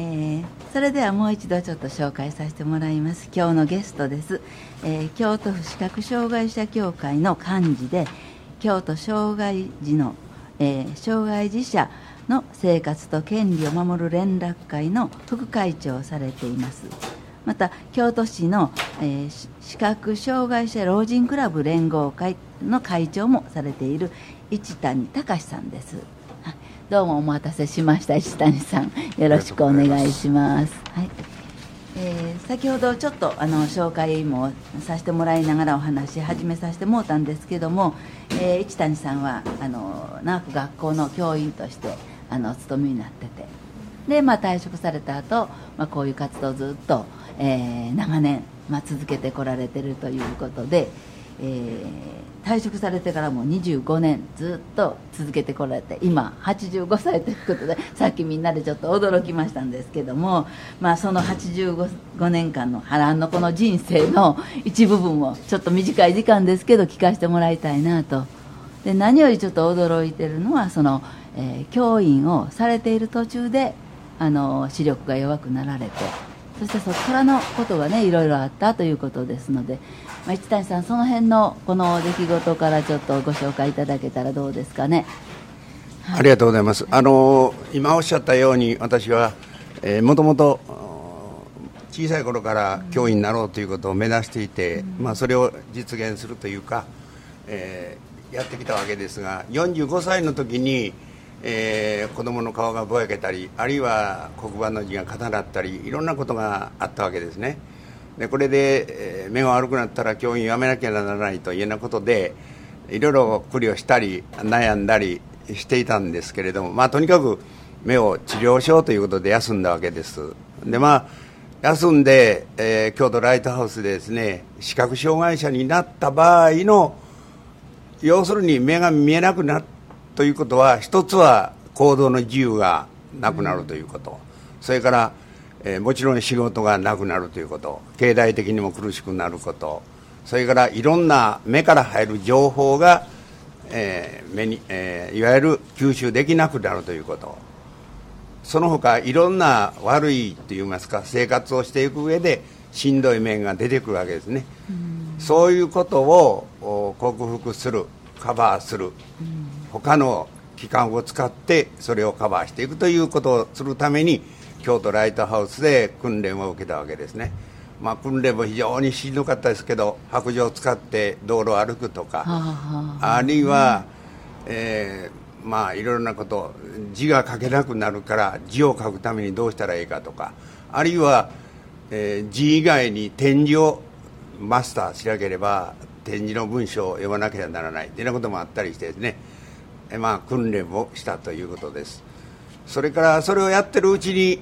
えー、それではもう一度ちょっと紹介させてもらいます。今日のゲストです、えー、京都府視覚障害者協会の幹事で京都障害児の、えー、障害児者の生活と権利を守る連絡会の副会長をされています。また京都市の、えー、視覚障害者老人クラブ連合会の会長もされている市谷隆さんです。どうもお待たせしました石谷さん。よろしくお願いします。はい。えー、先ほどちょっとあの紹介もさせてもらいながらお話し始めさせてもらったんですけども、えー、市谷さんはあの長く学校の教員としてあのお勤めになってて。で、まあ、退職された後、まあこういう活動をずっと、えー、長年、まあ、続けてこられてるということで、えー、退職されてからも25年ずっと続けてこられて今85歳ということでさっきみんなでちょっと驚きましたんですけども、まあ、その85年間の波乱のこの人生の一部分をちょっと短い時間ですけど聞かせてもらいたいなと。で何よりちょっと驚いてるのはその、えー、教員をされている途中であの視力が弱くなられてそしてそこからのことがねいろいろあったということですのでまあ、市谷さん、その辺のこの出来事からちょっとご紹介いただけたらどうですかね。はい、ありがとうございます。あの今おっしゃったように私は、えー、もともと小さい頃から教員になろうということを目指していて、うん、まあ、それを実現するというか、えー、やってきたわけですが45歳の時に、えー、子供の顔がぼやけたりあるいは黒板の字が重なったりいろんなことがあったわけですね。でこれで、えー、目が悪くなったら教員辞めなきゃならないというようなことでいろいろ苦慮したり悩んだりしていたんですけれども、まあ、とにかく目を治療しようということで休んだわけですでまあ休んで、えー、京都ライトハウスでですね視覚障害者になった場合の要するに目が見えなくなるということは一つは行動の自由がなくなるということ、それからえー、もちろん仕事がなくなるということ。経済的にも苦しくなること。それからいろんな目から入る情報が、えー目にえー、いわゆる吸収できなくなるということ。その他いろんな悪いといいますか生活をしていく上でしんどい面が出てくるわけですね、うそういうことを克服するカバーする、他の機関を使ってそれをカバーしていくということをするために京都ライトハウスで訓練を受けたわけですね、まあ、訓練も非常にしんどかったですけど白状を使って道路を歩くとか、あるいは、えー、まあいろいろなこと字が書けなくなるから字を書くためにどうしたらいいかとかあるいは、えー、字以外に点字をマスターしなければ点字の文章を読まなきゃならないというようなこともあったりしてですね、えまあ、訓練をしたということです。それからそれをやってるうちに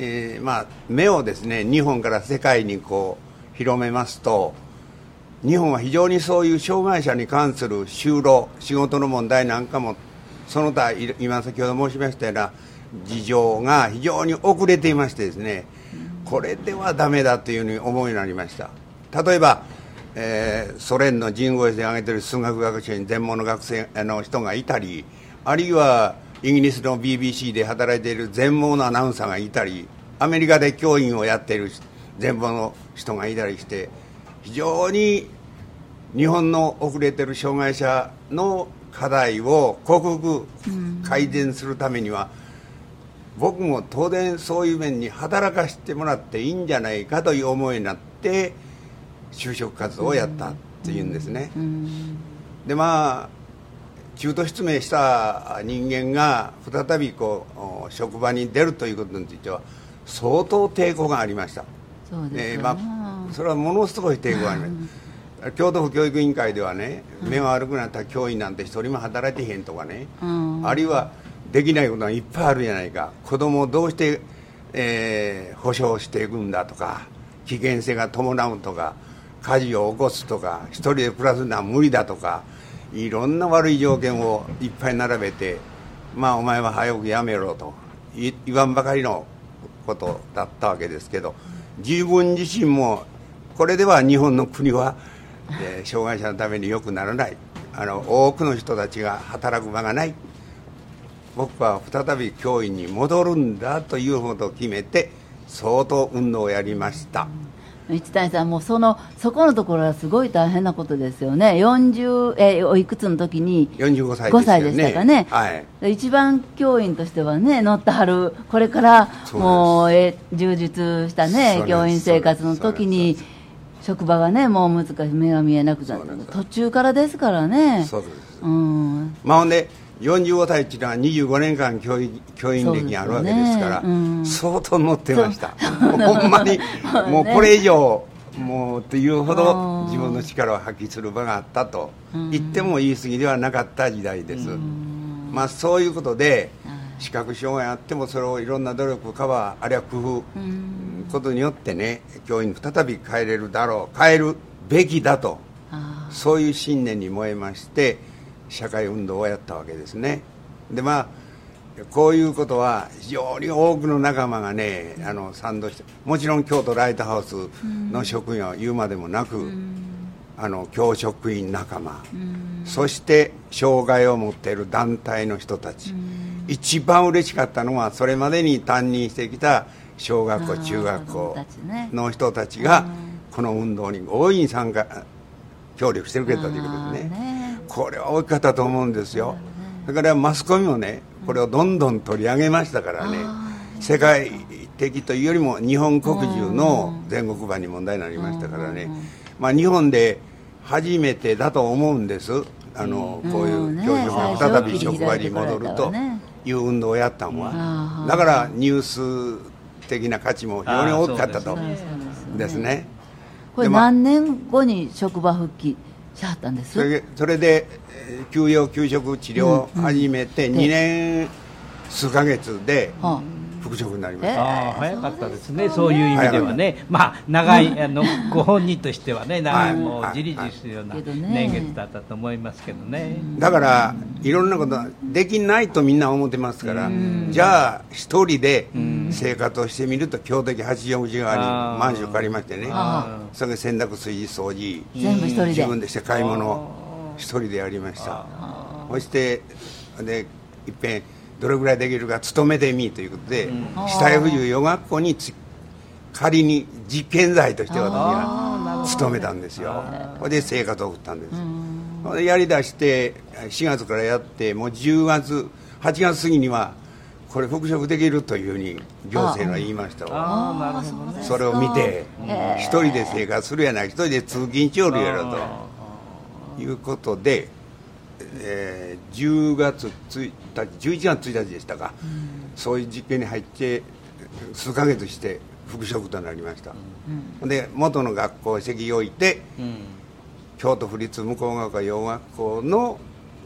えー、まあ、目をですね日本から世界にこう広めますと日本は非常にそういう障害者に関する就労仕事の問題なんかもその他今先ほど申しましたような事情が非常に遅れていましてですねこれではだめだというふうに思うようになりました。例えば、えー、ソ連の人口で挙げている数学学者に全盲の学生あの人がいたりあるいはイギリスの BBC で働いている全盲のアナウンサーがいたりアメリカで教員をやっている全盲の人がいたりして非常に日本の遅れてる障害者の課題を克服改善するためには、僕も当然そういう面に働かせてもらっていいんじゃないかという思いになって就職活動をやったっていうんですね。でまあ中途失明した人間が再びこう職場に出るということについては相当抵抗がありました。そうです、まあ、それはものすごい抵抗がありました。京都府教育委員会ではね目が悪くなった教員なんて一人も働いてへんとかね、うん、あるいはできないことがいっぱいあるじゃないか。子供をどうして、えー、保障していくんだとか危険性が伴うとか火事を起こすとか一人で暮らすのは無理だとかいろんな悪い条件をいっぱい並べてまあお前は早くやめろと言わんばかりのことだったわけですけど自分自身もこれでは日本の国は、えー、障害者のためによくならない。あの多くの人たちが働く場がない。僕は再び教員に戻るんだということを決めて相当運動をやりました、一谷さん、もうそのそこのところはすごい大変なことですよね、40えおいくつの時に45歳ね。5歳でしたかね、はい、一番教員としてはね、乗ってはる、これからもうえ充実したね教員生活の時に職場がね、もう難しい、目が見えなくなって途中からですからね。そうです。うん。まあほんで45歳っていうのは25年間教員教員歴があるわけですからね。うん。相当乗ってました。ほんまに もうこれ以上もうっていうほどうん。自分の力を発揮する場があったとうん。言っても言い過ぎではなかった時代です。うん。まあそういうことではい。視覚障害あってもそれをいろんな努力カバーあるいは工夫うん。ことによってね教員に再び変えれるだろう変えるべきだとあそういう信念に燃えまして社会運動をやったわけですね。でまあこういうことは非常に多くの仲間がねあの賛同してもちろん京都ライトハウスの職員は言うまでもなく、あの教職員仲間、うん。そして障害を持っている団体の人たち、一番嬉しかったのはそれまでに担任してきた小学校中学校の人たちがうん。この運動に大いに参加協力してくれたということですねねこれは大きかったと思うんですよ。だからマスコミもねこれをどんどん取り上げましたからね。あ世界的というよりも日本国中の全国版に問題になりましたからね。まあ日本で初めてだと思うんです。あのこういう教職が再び職場に戻るという運動をやったのは。だからニュース的な価値も非常に大きかったと。ですね。これ何年後に職場復帰しはったんです。それでそれでえー休養休職治療を始めて2年数ヶ月では復職になりまえした。ああ早かったですね、そういう意味ではね、まあ、長い、あのご本人としてはね、長い、もうはいじりじりするような年月だったと思いますけどね。だからいろんなことはできないとみんな思ってますからじゃあ一人で生活をしてみると京都駅八王子側にマンション借りましてね。あそれで洗濯水掃除全部一人で。自分でして買い物を一人でやりました。そしてでいっぺんどれぐらいできるか勤めてみということで死体不自由幼学校につ仮に実験材として私が勤めたんですよ。それで生活を送ったんですそれでやりだして4月からやってもう10月8月過ぎにはこれ復職できるというふうに行政が言いましたね。それを見て一人で生活するやない一人で通勤しよるやろと。いうことで、えー10月1日11月1日でしたか、そういう実験に入って数ヶ月して復職となりました、で元の学校へ籍を置いてうん。京都府立向ヶ丘養学校の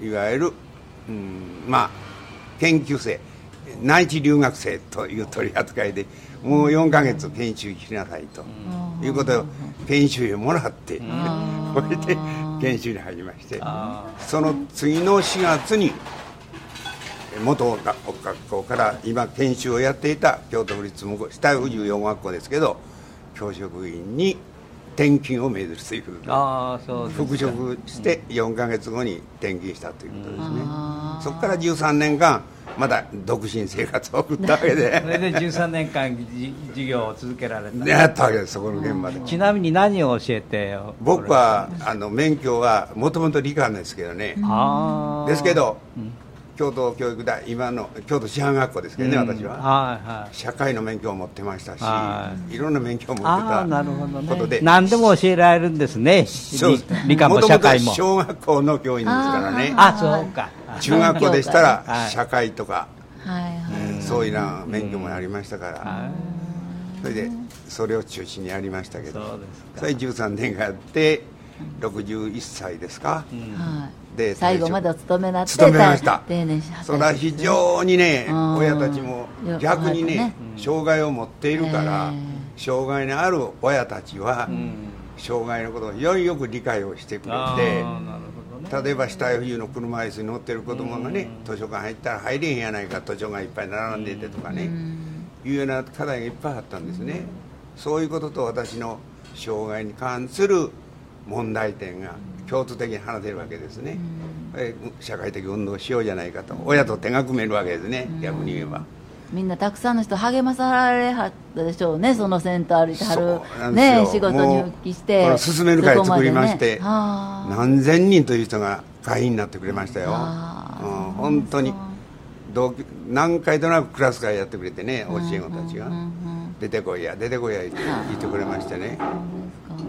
いわゆる、うん、まあ研究生内地留学生という取り扱いでもう4ヶ月研修しなさいと、いうことを研修費をもらって、それで研修に入りましてあその次の4月に元学校から今研修をやっていた京都府立向こう死体不自由養護学校ですけど教職員に転勤を命ずるというあー、そうですか復職して4ヶ月後に転勤したということですね、あーそこから13年間まだ独身生活を送ったわけ それでで13年間じ授業を続けられた。やったわけですそこの現場で。ちなみに何を教えて僕はあの免許はもともと理科ですけどね、ですけど、京都教育大今の京都師範学校ですけどね、私は。はいはい。社会の免許を持ってましたし、、はい。ろんな免許を持ってたるほどことで。ね何でも教えられるんですねそう理理科も社会も。小学校の教員ですからね。あそうか。中学校でしたらはい。社会とか、はいはい。そういうな免許もありましたから、はそれでそれを中心にやりましたけど。そうですか。それ13年間やって61歳ですか、はい。で最後までお勤めになって勤めました。それは非常にねうん。親たちもよ逆にねね。障害を持っているからえ障害のある親たちはうん。障害のことを非常によく理解をしてくれあて例えば死体不自由の車椅子に乗ってる子供がね図書館入ったら入れへんやないか図書館いっぱい並んでいてとかねいうような課題がいっぱいあったんですね。そういうことと私の障害に関する問題点が共通的に話せるわけですね。え社会的運動をしようじゃないかと。親と手が組めるわけですね、逆に言えば。みんなたくさんの人励まされはったでしょうねそのセンター歩いてはる、ね、仕事に復帰して。進める会作りましてね。はあ。何千人という人が会員になってくれましたよ、うん、本当に同期何回となくクラス会やってくれてね教え子たちが、出てこいや出てこいや言ってくれましてね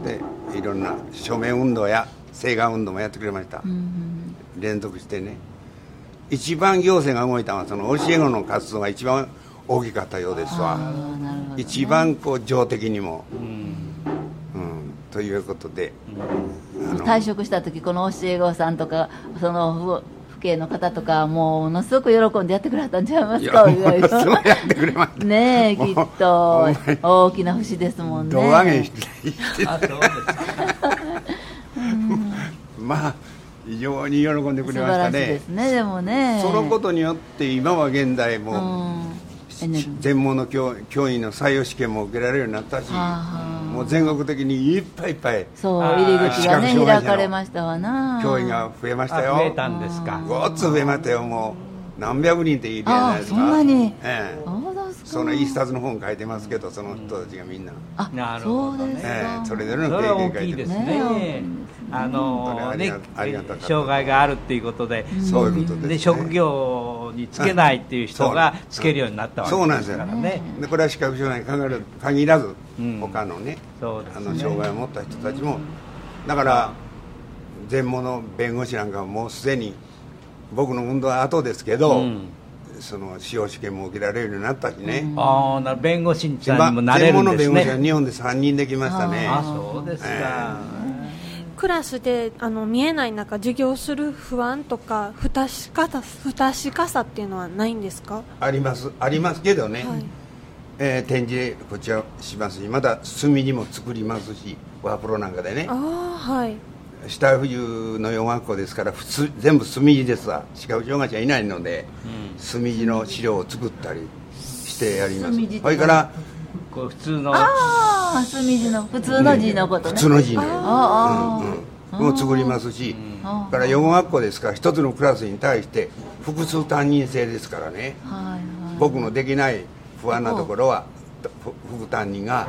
でいろんな署名運動や請願運動もやってくれました、うんうん連続してね。一番行政が動いたのはその教え子の活動が一番大きかったようですわ。ね。一番こう情的にも、うん。うん、ということで、あの退職した時この教え子さんとかその父父兄の方とかもうものすごく喜んでやってくれたんちゃいますかいやものすごいやってくれました。ねえきっと。大きな節ですもんね。胴上げしてあそうですか。まあ非常に喜んでくれましたね。ですねでもね。そのことによって今は現在うも全盲の教教員の採用試験も受けられるようになったし。はあはあもう全国的にいっぱいいっぱい。そう入り口がね開かれましたわな。教員が増えましたよ。あ増えたんですか。ごっつ増えましたよもう。何百人って言いてやないですか。あそんなに。ええその一冊の本書いてますけどその人たちがみんな、あなるほどね。ええそれぞそれの経験書いてますきいですね。ねあのね障害があるっていうことで、そういうことですね。職業につけないっていう人がつけるようになったわけですからね。でこれは視覚障害に限らず限らず、うん。他のねあの障害を持った人たちもだから全盲の弁護士なんかはもうすでに僕の運動は後ですけど、うんその司法試験も受けられるようになったしね、ああ、な弁護士にもなれるんです弁護士はね。日本で3人できましたね。あそうですか。クラスであの見えない中授業する不安とか不確かさ不確かさっていうのはないんですか、あります。ありますけどね、はい。えー展示こちらしますしまた墨地も作りますしワープロなんかでね。ああはい下冬の4学校ですから普通全部墨地ですわ。視覚障害者いないので、墨地の資料を作ったりしてやります。それか。らこう普通の。ああ墨字の普通の字のことね。普通の字のああ、うんうん、も作りますし、あだから4学校ですから一つのクラスに対して複数担任制ですからね。はいはい。僕のできない不安なところはふ副担任が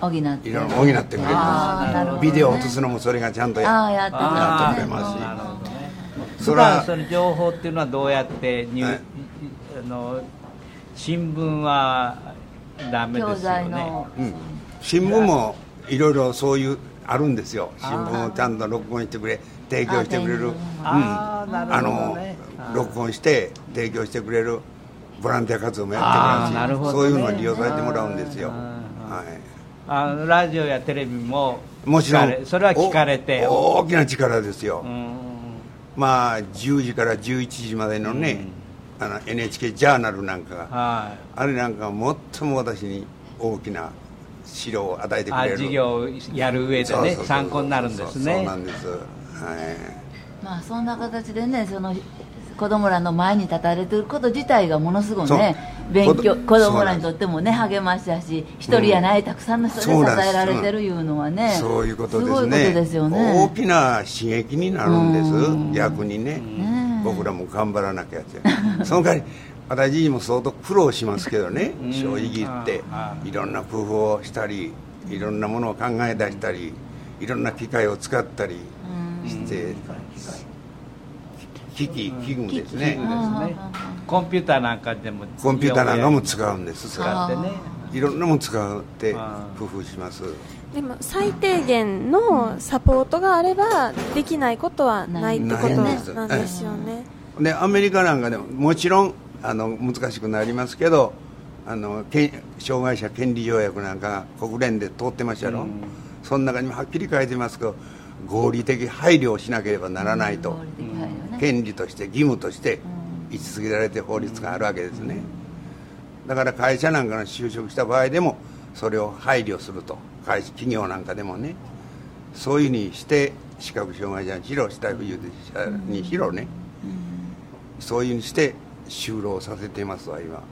補って補ってくれますビデオを映すのもそれがちゃんとやってくれますしね。それはその情報っていうのはどうやって入、はいあの新聞はダメですよね。うん、新聞もいろいろそういうあるんですよ新聞をちゃんと録音してくれ提供してくれるあーなるほどあの録音して提供してくれるボランティア活動もやってなるほどね。ますしそういうのに利用されてもらうんですよ、はい、あのラジオやテレビももちろんそれは聞かれて。お大きな力ですよ、うん。まあ10時から11時までのね、あの NHK ジャーナルなんかがはい。あれなんかは最も私に大きな資料を与えてくあれる。授業をやる上でねそうそうそう参考になるんですそうそうねなんです。はい。まあそんな形でねその子供らの前に立たれてること自体がものすごいそう。ね勉強こ子供らにとってもね励ましやし一人やないたくさんの人で支えられてるいうのはねそういうことですごいことねですよ大ねきな刺激になるんです。うん。逆にね。ね僕らも頑張らなきゃって。その代わり私自身も相当苦労しますけどね。うん。正直言っていろんな工夫をしたりいろんなものを考え出したりいろんな機械を使ったりして機器器具ですね。コンピューターなんかでもコンピューターなんかも使うんです。使ってね。いろんなもの使って工夫します。でも最低限のサポートがあればできないことはないってことなんですよね。でアメリカなんかでももちろんあの難しくなりますけどあの障害者権利条約なんかが国連で通ってましたやろ、うん。その中にもはっきり書いてますけど合理的配慮をしなければならないと、合理的配慮ね。権利として義務として位置づけられてる法律があるわけですね、だから会社なんかの就職した場合でもそれを配慮すると。会社企業なんかでもね。そういうふうにして視覚障害者にしろ死体不自由者にしろね、そういうふうにして就労させていますわ今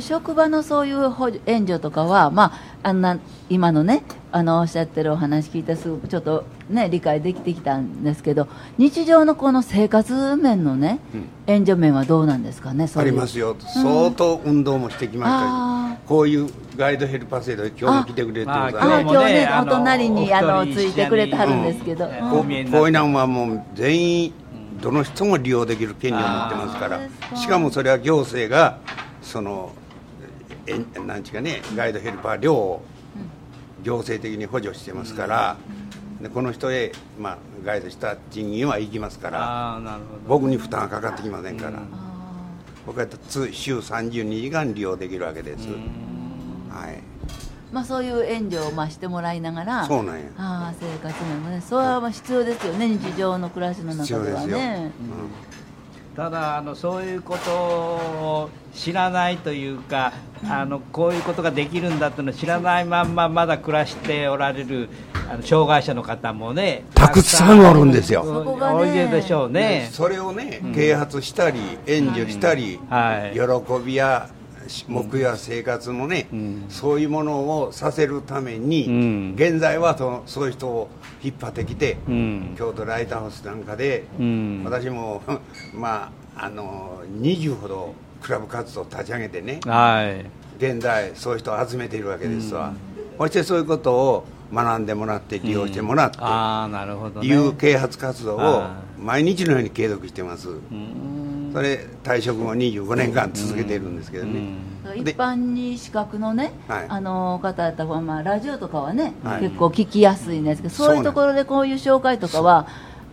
職場のそういう補助援助とかは、まあ、あんな今のねあのおっしゃってるお話聞いてすぐちょっと、ね、理解できてきたんですけど日常のこの生活面のね、援助面はどうなんですかねありますよ、相当運動もしてきましたし、あこういうガイドヘルパー制度で今日も来てくれてるあかあ今日ねお隣におあのついてくれてはるんですけど、うん。うんこういうのはもう全員、どの人も利用できる権利を持ってますから。しかもそれは行政がそのえなんちかねガイドヘルパー料を行政的に補助してますから、でこの人へ、まあ、ガイドした賃金は行きますからああなるほど。僕に負担はかかってきませんから、うん。僕はつ週32時間利用できるわけです、はい、まあ、そういう援助をまあしてもらいながらそうなんや。ああ生活面もねそれはまあ必要ですよね日常の暮らしの中では必要ねただあのそういうことを知らないというか、あのこういうことができるんだというのを知らないまんままだ暮らしておられるあの障害者の方もねたくさんおるんですよ。おいででしょうね。それをね、啓発したり援助したり、はい。喜びや目標や生活もね、ん。そういうものをさせるために、うん。現在はそのそういう人を引っ張ってきて、うん。京都ライトハウスなんかで、うん。私も まああの20ほどクラブ活動を立ち上げてねはい。現在そういう人を集めているわけですわ、そしてそういうことを学んでもらって利用してもらって、ああなるほどね。いう啓発活動をは毎日のように継続してます、うんそれ退職後25年間続けているんですけどね、うん。で一般に資格のね、はい。あの方だったら、まあ、ラジオとかはね、はい。結構聞きやすいんですけどそういうところでこういう紹介とかは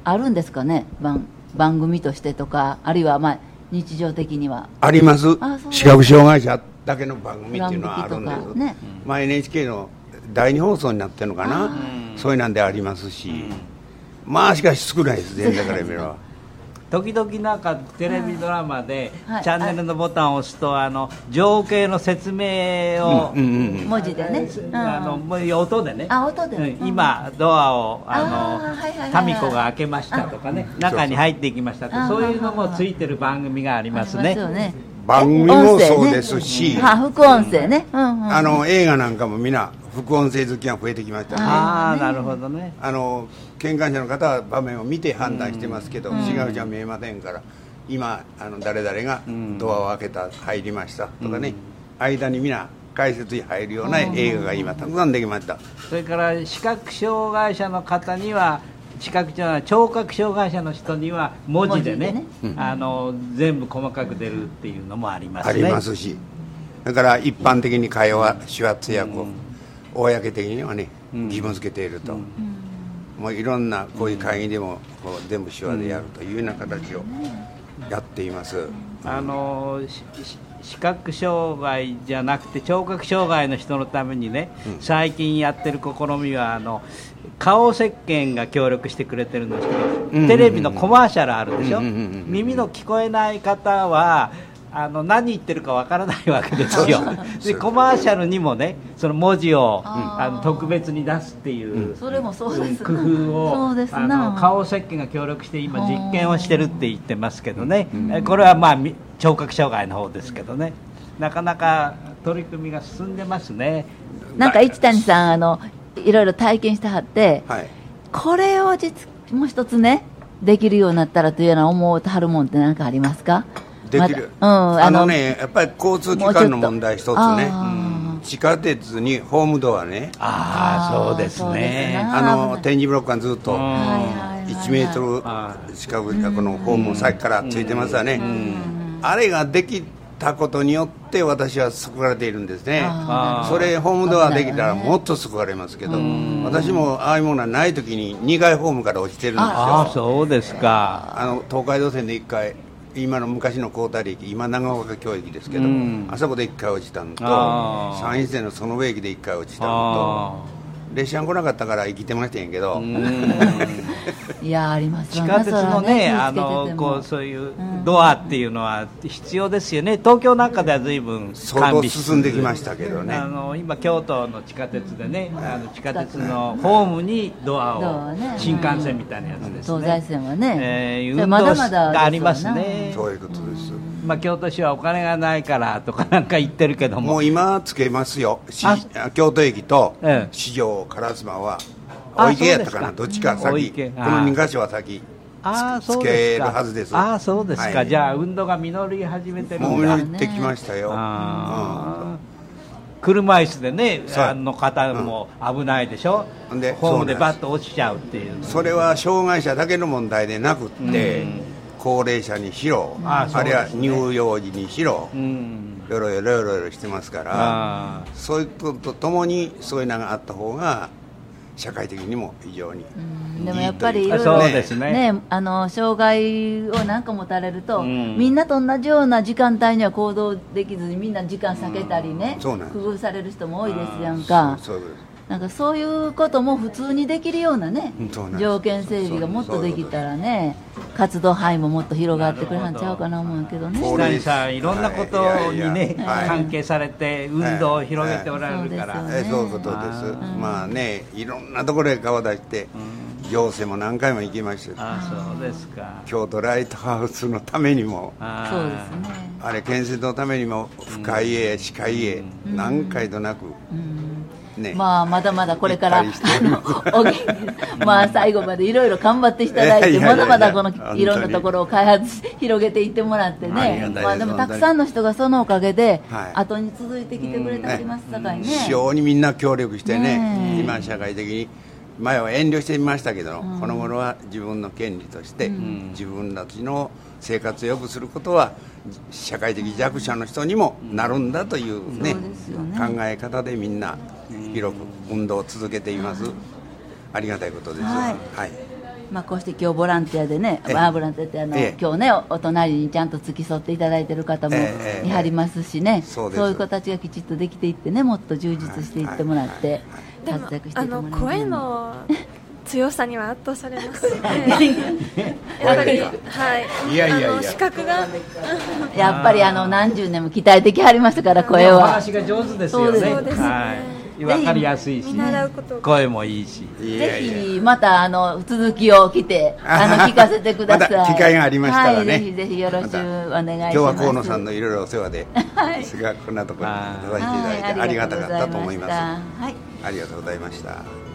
あるんですかね？番番組としてとかあるいはまあ日常的には。あります。視覚障害者だけの番組っていうのはあるんですね。まあ、NHK の第二放送になってるのかな。うん。そういうなんでありますし、まあしかし少ないです全然から見れば時々なんかテレビドラマではい。チャンネルのボタンを押すとあの情景の説明をうんうんうん文字でね、うん。あのもう音でね。あ音でうん。今ドアをああーはいはいはいはい。の民子が開けましたとかね中に入っていきましたってあそういうのもついてる番組がありますね。番組もそうですし、あ副音声ね、うんうん、あの映画なんかも皆副音声好きが増えてきましたね。ああなるほどね。あの見観者の方は場面を見て判断してますけど、違うじゃ見えませんから今あの誰々がん。ドアを開けた入りましたとかね、間に皆解説に入るような映画が今たくさんできました、それから視覚障害者の方には視覚じゃない聴覚障害者の人には文字でね文あの全部細かく出るっていうのもありますね。ありますし。だから一般的に会話手話通訳を、公的にはねうん。義務付けていると、もういろんなこういう会議でもこう全部手話でやるというような形をやっています、あの視覚障害じゃなくて聴覚障害の人のためにね、うん。最近やってる試みはあの顔石鹸が協力してくれてるんです？けど、テレビのコマーシャルあるでしょ、う耳の聞こえない方はあの何言ってるかわからないわけですよ。でコマーシャルにもねその文字を、あの特別に出すっていう、それもそうです工夫をそうですあなの顔石鹸が協力して今実験をしてるって言ってますけどね、うんえこれはまあみ聴覚障害の方ですけどね。なかなか取り組みが進んでますね。なんか一谷さんあのいろいろ体験してはってはい。これを実もう一つねできるようになったらというような思うはるもんって何かありますか？できる、まだ。うんあのねやっぱり交通機関の問題一つね。あ地下鉄にホームドアね。ああそうですね。ね。あの展示ブロックがずっとうん。はいはいはい1メートあル近くこのホームの先からついてますわね、うん。あれができたことによって私は救われているんですね。それホームドアできたらもっと救われますけどん。私もああいうものはない時に2階ホームから落ちてるんですよ。ああそうですか。あの東海道線で1回今の昔の高田駅今長岡京駅ですけど、うん。あそこで1回落ちたのとあー。山陰線の園部駅で1回落ちたあのと列車が来なかったから生きてましたんやけど、いやあります地下鉄のね、あのこうそういうドアっていうのは必要ですよね、東京なんかではずいぶん相当進んできましたけどね、あの今、京都の地下鉄でね、あの地下鉄のホームにドアを、新幹線みたいなやつですね、東西線はね、えー、運動がありますね、そういうことです。まあ、京都市はお金がないからとかなんか言ってるけども。もう今つけますよ。京都駅と四条烏丸はお池やったかなどっちか先。この2箇所は先あつけるはずです。ああそうですか、はい、じゃあ運動が実り始めてるんだもう実ってきましたよ、車椅子でねあの方も危ないでしょ、うん、でホームでバッと落ちちゃうっていうそれは障害者だけの問題でなくって、高齢者にしろあるいは乳幼児にしろ、よろよろよろよろしてますからそういうこととともにそういうのがあった方が社会的にも非常にでもやっぱりいろいろね、ね、あの障害を何か持たれると、うん、みんなと同じような時間帯には行動できずにみんな時間避けたりね、うん、工夫される人も多いですやんか。そうなんかそういうことも普通にできるようなね条件整備がもっとできたらね活動範囲ももっと広がってくれんちゃうかな思うけどね。高齢者いろんなことにね関係されて運動を広げておられるから、そういうことです。まあねいろんなところへ顔出して、行政も何回も行きました。あそうですか。京都ライトハウスのためにも。そうですね。あれ建設のためにも深い絵、歯科医へ何回となく、ね、まあまだまだこれからまあ最後までいろいろ頑張っていただいてまだまだこのいろんなところを開発広げていってもらってね。まあでもたくさんの人がそのおかげで後に続いてきてくれてありますさかいね。非常にみんな協力してね今社会的に前は遠慮してみましたけど、この頃は自分の権利として、自分たちの生活を良くすることは社会的弱者の人にもなるんだというね、ね。考え方でみんな広く運動を続けています、ありがたいことです、はい、はい、まあ、こうして今日ボランティアでね、まあ、ボランティアってあの、今日ねお隣にちゃんと付き添っていただいてる方もいはりますしね、そういう子たちがきちっとできていってねもっと充実していってもらって、活躍していってもらって声の強さには圧倒されますね。やっぱりはい。いやいやいや。資格が。やっぱりあの何十年も鍛えてきはりましたから声は。話が上手ですよね。そうですね、はい分かりやすいし、声もいいし。ぜひまたあの続きを来てあの聞かせてください、ま、機会がありましたらね、はい、ぜひぜひよろしくお願いします。今日は河野さんのいろいろお世話で、はい、こんなところに出させていただいて、ありがたかったと思います、はい、ありがとうございました